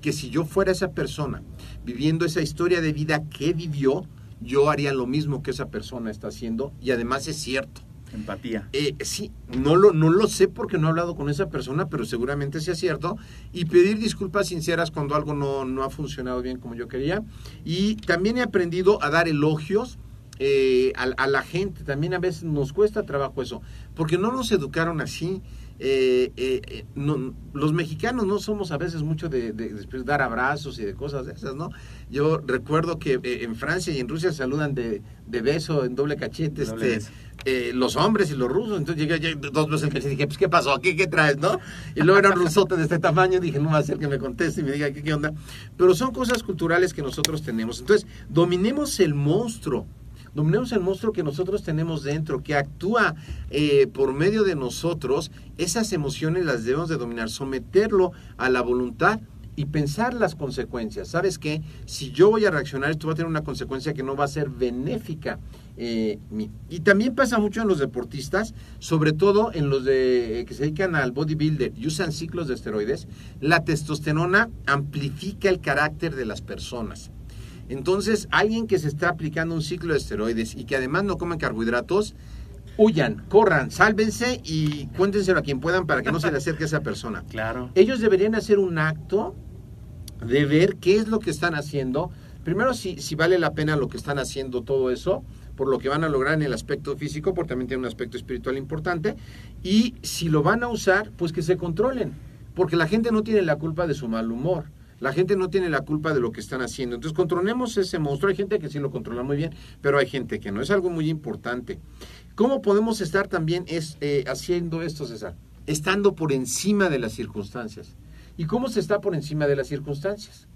que si yo fuera esa persona viviendo esa historia de vida que vivió, yo haría lo mismo que esa persona está haciendo y además es cierto. Empatía. Eh, sí, no lo, no lo sé porque no he hablado con esa persona, pero seguramente sea cierto. Y pedir disculpas sinceras cuando algo no, no ha funcionado bien como yo quería. Y también he aprendido a dar elogios eh, a, a la gente. También a veces nos cuesta trabajo eso, porque no nos educaron así. Eh, eh, eh, no- los mexicanos no somos a veces mucho de, de dar abrazos y de cosas de esas, ¿no? Yo recuerdo que eh, en Francia y en Rusia saludan de, de beso en doble cachete, Doble este, eh, los hombres y los rusos. Entonces llegué ya dos veces el cachete y dije, pues, ¿qué pasó? ¿Qué, ¿Qué traes, no? Y luego era un rusote de este tamaño. Dije, no va a ser que me conteste y me diga, ¿qué, qué onda? Pero son cosas culturales que nosotros tenemos. Entonces, dominemos el monstruo. Dominemos el monstruo que nosotros tenemos dentro, que actúa eh, por medio de nosotros. Esas emociones las debemos de dominar, someterlo a la voluntad y pensar las consecuencias. ¿Sabes qué? Si yo voy a reaccionar, esto va a tener una consecuencia que no va a ser benéfica. eh, y también pasa mucho en los deportistas, sobre todo en los de, eh, que se dedican al bodybuilder y usan ciclos de esteroides. La testosterona amplifica el carácter de las personas. Entonces, alguien que se está aplicando un ciclo de esteroides y que además no come carbohidratos, huyan, corran, sálvense y cuéntenselo a quien puedan para que no se le acerque a esa persona. Claro. Ellos deberían hacer un acto de ver qué es lo que están haciendo. Primero, si, si vale la pena lo que están haciendo todo eso, por lo que van a lograr en el aspecto físico, porque también tiene un aspecto espiritual importante. Y si lo van a usar, pues que se controlen, porque la gente no tiene la culpa de su mal humor. La gente no tiene la culpa de lo que están haciendo. Entonces, controlemos ese monstruo. Hay gente que sí lo controla muy bien, pero hay gente que no. Es algo muy importante. ¿Cómo podemos estar también es, eh, haciendo esto, César? Estando por encima de las circunstancias. ¿Y cómo se está por encima de las circunstancias?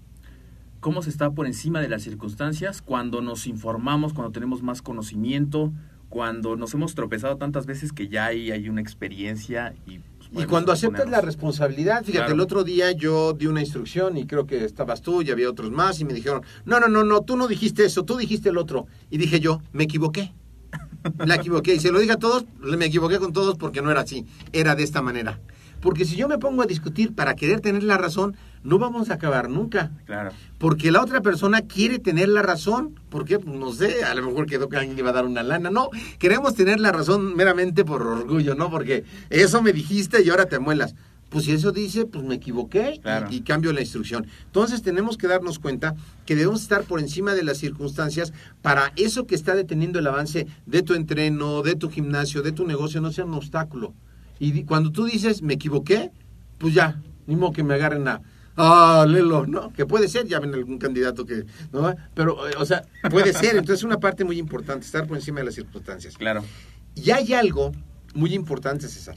cómo se está por encima de las circunstancias cuando nos informamos, cuando tenemos más conocimiento, cuando nos hemos tropezado tantas veces que ya hay, hay una experiencia y... Y cuando aceptas la responsabilidad, fíjate, Claro. el otro día yo di una instrucción y creo que estabas tú y había otros más y me dijeron, no, no, no, no, tú no dijiste eso, tú dijiste el otro. Y dije yo, me equivoqué. La equivoqué. Y se lo dije a todos, me equivoqué con todos porque no era así, era de esta manera. Porque si yo me pongo a discutir para querer tener la razón, no vamos a acabar nunca. Claro. Porque la otra persona quiere tener la razón. ¿Por qué? Pues no sé, a lo mejor quedó que alguien le iba a dar una lana. No, queremos tener la razón meramente por orgullo, ¿no? Porque eso me dijiste y ahora te muelas. Pues si eso dice, pues me equivoqué y- Claro. y, cambio la instrucción. Entonces tenemos que darnos cuenta que debemos estar por encima de las circunstancias para eso que está deteniendo el avance de tu entreno, de tu gimnasio, de tu negocio, no sea un obstáculo. Y cuando tú dices, me equivoqué, pues ya, ni modo que me agarren a, ah, Lelo, ¿no? Que puede ser, ya ven algún candidato que, ¿no? Pero, eh, o sea, puede ser. Entonces, es una parte muy importante, estar por encima de las circunstancias. Claro. Y hay algo muy importante, César.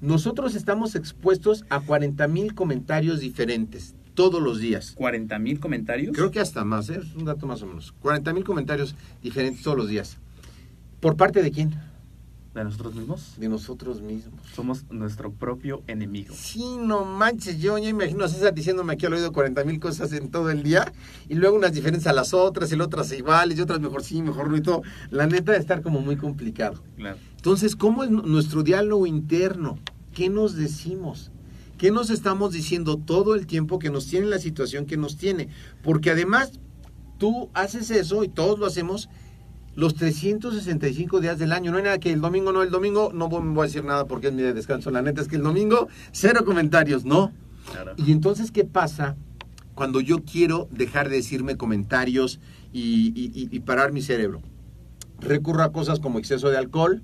Nosotros estamos expuestos a 40 mil comentarios diferentes todos los días. 40 mil comentarios. Creo que hasta más, ¿eh? es un dato más o menos. 40 mil comentarios diferentes todos los días. ¿Por parte de quién? De nosotros mismos. De nosotros mismos. Somos nuestro propio enemigo. Sí, no manches, yo ya imagino a César diciéndome aquí al oído 40 mil cosas en todo el día y luego unas diferentes a las otras y las otras iguales y otras mejor sí, mejor no y todo. La neta de estar como muy complicado. Claro. Entonces, ¿cómo es nu- nuestro diálogo interno? ¿Qué nos decimos? ¿Qué nos estamos diciendo todo el tiempo que nos tiene la situación que nos tiene? Porque además, tú haces eso y todos lo hacemos los 365 días del año. No hay nada que el domingo no, el domingo no voy, a decir nada porque es mi día de descanso. La neta es que el domingo, cero comentarios, no. Claro. Y entonces, ¿qué pasa cuando yo quiero dejar de decirme comentarios y, y- y- y parar mi cerebro? Recurro a cosas como exceso de alcohol,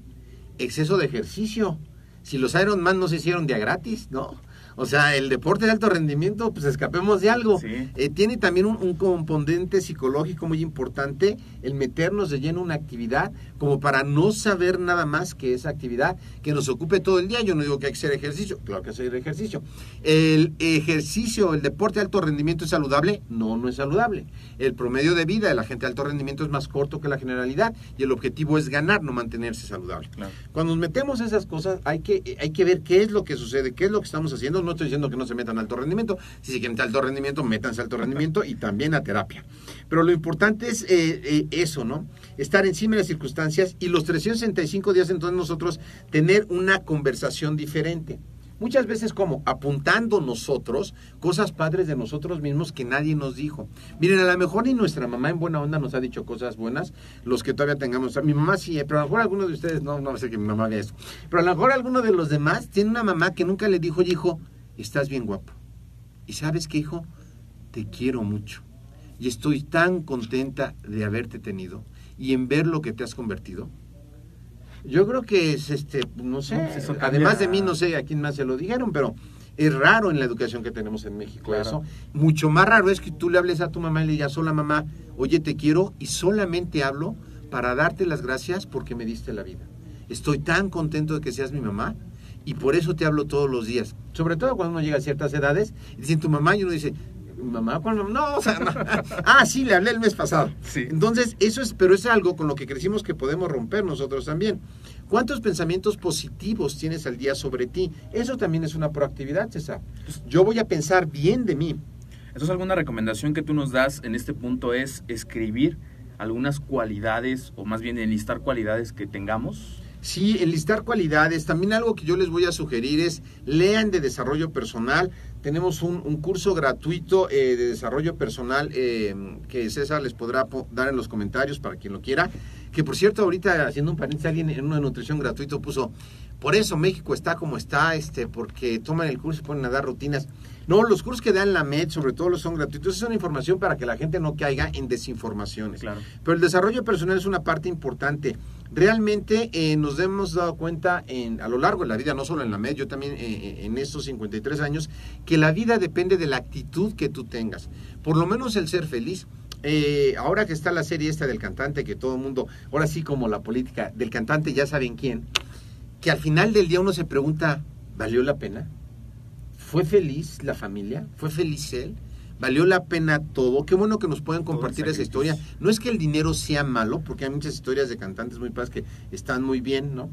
exceso de ejercicio. Si los Ironman no se hicieron día gratis, ¿no? O sea, el deporte de alto rendimiento, pues escapemos de algo. Sí. Eh, tiene también un, un componente psicológico muy importante el meternos de lleno una actividad como para no saber nada más que esa actividad que nos ocupe todo el día. Yo no digo que hay que hacer ejercicio, claro que hay que hacer ejercicio. ¿El ejercicio, el deporte de alto rendimiento es saludable? No, no es saludable. El promedio de vida de la gente de alto rendimiento es más corto que la generalidad y el objetivo es ganar, no mantenerse saludable. Claro. Cuando nos metemos a esas cosas, hay que, hay que ver qué es lo que sucede, qué es lo que estamos haciendo. No estoy diciendo que no se metan a alto rendimiento. Si se quieren alto rendimiento, métanse a alto rendimiento y también a terapia. Pero lo importante es eh, eh, eso, ¿no? Estar encima de las circunstancias y los 365 días entonces nosotros tener una conversación diferente. Muchas veces como apuntando nosotros cosas padres de nosotros mismos que nadie nos dijo. Miren, a lo mejor ni nuestra mamá en buena onda nos ha dicho cosas buenas, los que todavía tengamos. Mi mamá sí, eh, pero a lo mejor alguno de ustedes, no, no sé que mi mamá vea eso. Pero a lo mejor alguno de los demás tiene una mamá que nunca le dijo, hijo, estás bien guapo. Y sabes qué, hijo, te quiero mucho. Y estoy tan contenta de haberte tenido y en ver lo que te has convertido. Yo creo que es este, no sé, No, pues además de mí no sé a quién más se lo dijeron, pero es raro en la educación que tenemos en México Claro. eso. Mucho más raro es que tú le hables a tu mamá y le digas, hola mamá, oye te quiero y solamente hablo para darte las gracias porque me diste la vida. Estoy tan contento de que seas mi mamá y por eso te hablo todos los días. Sobre todo cuando uno llega a ciertas edades y dicen tu mamá y uno dice, mamá, ¿cuándo? No, o sea, no. ah, sí, le hablé el mes pasado. Sí. Entonces, eso es, pero es algo con lo que crecimos que podemos romper nosotros también. ¿Cuántos pensamientos positivos tienes al día sobre ti? Eso también es una proactividad, César. Yo voy a pensar bien de mí. Entonces, alguna recomendación que tú nos das en este punto es escribir algunas cualidades, o más bien enlistar cualidades que tengamos. Sí, enlistar cualidades. También algo que yo les voy a sugerir es lean de desarrollo personal. Tenemos un, un curso gratuito eh, de desarrollo personal eh, que César les podrá po- dar en los comentarios para quien lo quiera. Que por cierto, ahorita haciendo un paréntesis, alguien en una nutrición gratuito puso, por eso México está como está, este, porque toman el curso y ponen a dar rutinas. No, los cursos que dan la MED, sobre todo los son gratuitos, es una información para que la gente no caiga en desinformaciones. Claro. Pero el desarrollo personal es una parte importante. Realmente eh, nos hemos dado cuenta en, a lo largo de la vida, no solo en la MED, yo también eh, en estos 53 años, que la vida depende de la actitud que tú tengas. Por lo menos el ser feliz. Eh, ahora que está la serie esta del cantante, que todo el mundo, ahora sí como la política del cantante, ya saben quién, que al final del día uno se pregunta, ¿valió la pena? ¿Fue feliz la familia? ¿Fue feliz él? ¿Valió la pena todo? Qué bueno que nos puedan compartir esa historia. No es que el dinero sea malo, porque hay muchas historias de cantantes muy padres que están muy bien, ¿no?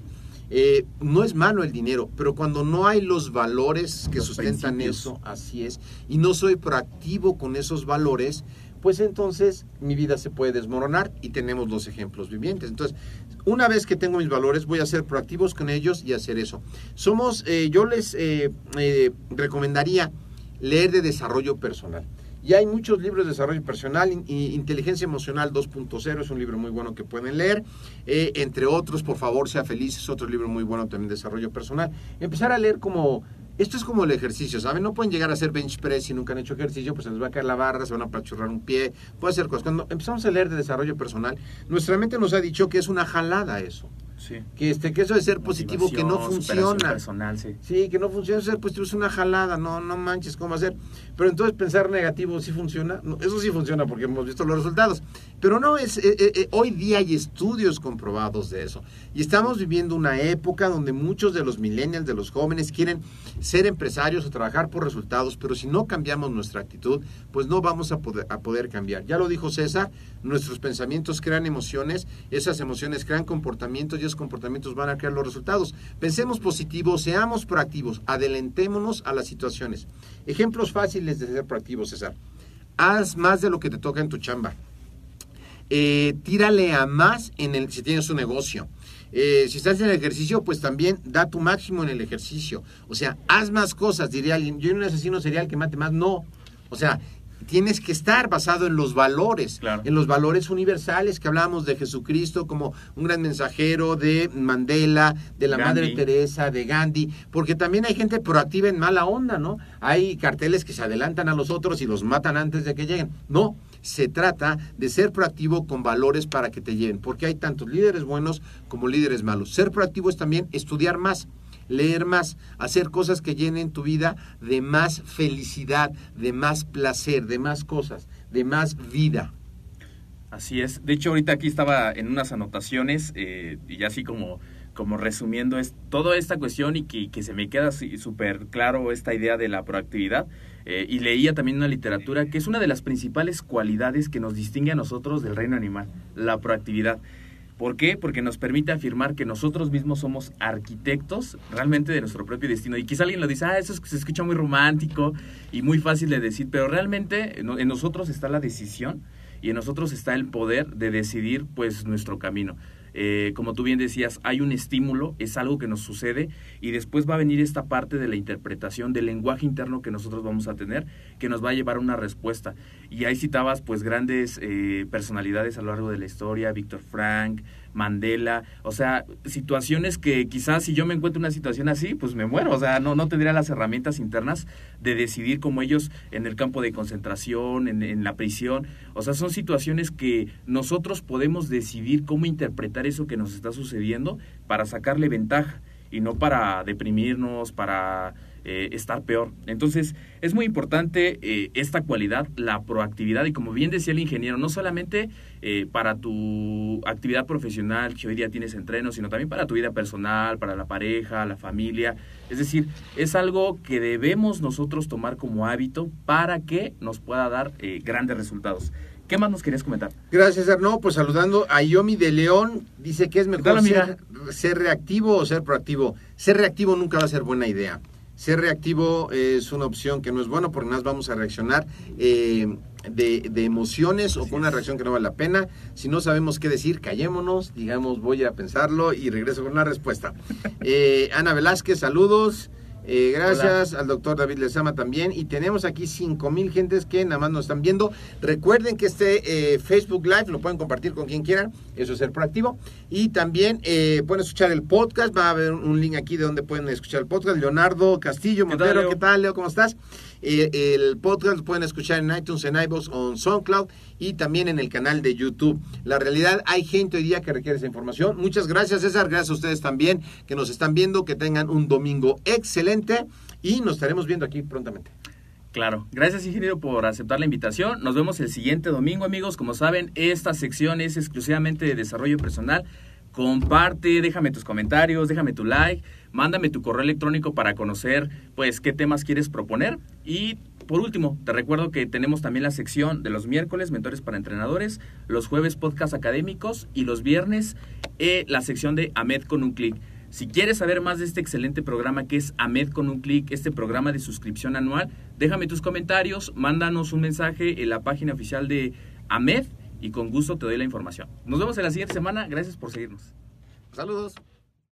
Eh, no es malo el dinero, pero cuando no hay los valores que Los sustentan principios. eso, así es, y no soy proactivo con esos valores, pues entonces mi vida se puede desmoronar y tenemos los ejemplos vivientes. Entonces, una vez que tengo mis valores, voy a ser proactivos con ellos y hacer eso. Somos, eh, yo les eh, eh, recomendaría leer de desarrollo personal. Y hay muchos libros de desarrollo personal, Inteligencia Emocional 2.0 es un libro muy bueno que pueden leer, entre otros, Por favor, sea feliz, es otro libro muy bueno también de desarrollo personal. Empezar a leer como, esto es como el ejercicio, ¿saben? No pueden llegar a hacer bench press si nunca han hecho ejercicio, pues se les va a caer la barra, se van a apachurrar un pie, puede hacer cosas. Cuando empezamos a leer de desarrollo personal, nuestra mente nos ha dicho que es una jalada eso, Sí. que, este, que eso de ser positivo que no funciona. personal, sí. Sí, que no funciona ser positivo es una jalada, no, no manches, ¿cómo hacer? Pero entonces pensar negativo sí funciona, No, eso sí funciona porque hemos visto los resultados. Pero no, es eh, eh, eh, hoy día hay estudios comprobados de eso. Y estamos viviendo una época donde muchos de los millennials, de los jóvenes, quieren ser empresarios o trabajar por resultados, pero si no cambiamos nuestra actitud, pues no vamos a poder, a poder cambiar. Ya lo dijo César, nuestros pensamientos crean emociones, esas emociones crean comportamientos y comportamientos van a crear los resultados. Pensemos positivo, seamos proactivos, adelantémonos a las situaciones. Ejemplos fáciles de ser proactivos, César. Haz más de lo que te toca en tu chamba. Eh, tírale a más en el, si tienes un negocio. Eh, si estás en el ejercicio, pues también da tu máximo en el ejercicio. O sea, haz más cosas, diría alguien. Yo en un asesino serial que mate más, no. O sea, tienes que estar basado en los valores, Claro. en los valores universales que hablábamos de Jesucristo como un gran mensajero, de Mandela, de la Gandhi. Madre Teresa, de Gandhi, porque también hay gente proactiva en mala onda, ¿no? Hay carteles que se adelantan a los otros y los matan antes de que lleguen. No, se trata de ser proactivo con valores para que te lleven, porque hay tantos líderes buenos como líderes malos. Ser proactivo es también estudiar más, leer más, hacer cosas que llenen tu vida de más felicidad, de más placer, de más cosas, de más vida. Así es. De hecho, ahorita aquí estaba en unas anotaciones eh, y así como, como resumiendo es toda esta cuestión y que, se me queda súper claro esta idea de la proactividad. Eh, y leía también una literatura que es una de las principales cualidades que nos distingue a nosotros del reino animal, la proactividad. ¿Por qué? Porque nos permite afirmar que nosotros mismos somos arquitectos realmente de nuestro propio destino. Y quizá alguien lo dice, ah, eso es- se escucha muy romántico y muy fácil de decir, pero realmente en nosotros está la decisión y en nosotros está el poder de decidir pues nuestro camino. Eh, como tú bien decías, hay un estímulo, es algo que nos sucede y después va a venir esta parte de la interpretación del lenguaje interno que nosotros vamos a tener, que nos va a llevar a una respuesta. Y ahí citabas pues grandes eh, personalidades a lo largo de la historia, Víctor Frank, Mandela, o sea, situaciones que quizás si yo me encuentro en una situación así, pues me muero, o sea, no, no tendría las herramientas internas de decidir como ellos en el campo de concentración, en, en la prisión, o sea, son situaciones que nosotros podemos decidir cómo interpretar eso que nos está sucediendo para sacarle ventaja y no para deprimirnos, para eh, estar peor. Entonces, es muy importante eh, esta cualidad, la proactividad, y como bien decía el ingeniero, no solamente eh, para tu actividad profesional que hoy día tienes entreno, sino también para tu vida personal, para la pareja, la familia. Es decir, es algo que debemos nosotros tomar como hábito para que nos pueda dar grandes resultados. ¿Qué más nos querías comentar? Gracias, Arno. Pues saludando a Yomi de León, dice que es mejor ser reactivo o ser proactivo. Ser reactivo nunca va a ser buena idea. Ser reactivo es una opción que no es bueno porque nada más vamos a reaccionar eh, de, de emociones o con una reacción que no vale la pena. Si no sabemos qué decir, callémonos, digamos, voy a pensarlo y regreso con una respuesta. Eh, Ana Velázquez, saludos. Eh, gracias al doctor David Lezama también. Y tenemos aquí 5 mil gentes que nada más nos están viendo. Recuerden que este eh, Facebook Live lo pueden compartir con quien quieran. Eso es ser proactivo. Y también eh, pueden escuchar el podcast. Va a haber un link aquí de donde pueden escuchar el podcast. Leonardo Castillo ¿Qué tal, Montero? ¿qué tal, Leo? ¿Cómo estás? Eh, el podcast lo pueden escuchar en iTunes, en iVoox o en SoundCloud y también en el canal de YouTube. La realidad, hay gente hoy día que requiere esa información. Muchas gracias, César. Gracias a ustedes también que nos están viendo. Que tengan un domingo excelente y nos estaremos viendo aquí prontamente. Claro, gracias ingeniero por aceptar la invitación. Nos vemos el siguiente domingo amigos. Como saben, esta sección es exclusivamente de desarrollo personal. Comparte, déjame tus comentarios, déjame tu like, mándame tu correo electrónico para conocer pues qué temas quieres proponer. Y por último, te recuerdo que tenemos también la sección de los miércoles, mentores para entrenadores, los jueves podcast académicos y los viernes eh, la sección de AMED con un clic. Si quieres saber más de este excelente programa que es AMED con un clic, este programa de suscripción anual, déjame tus comentarios, mándanos un mensaje en la página oficial de AMED y con gusto te doy la información. Nos vemos en la siguiente semana. Gracias por seguirnos. Saludos.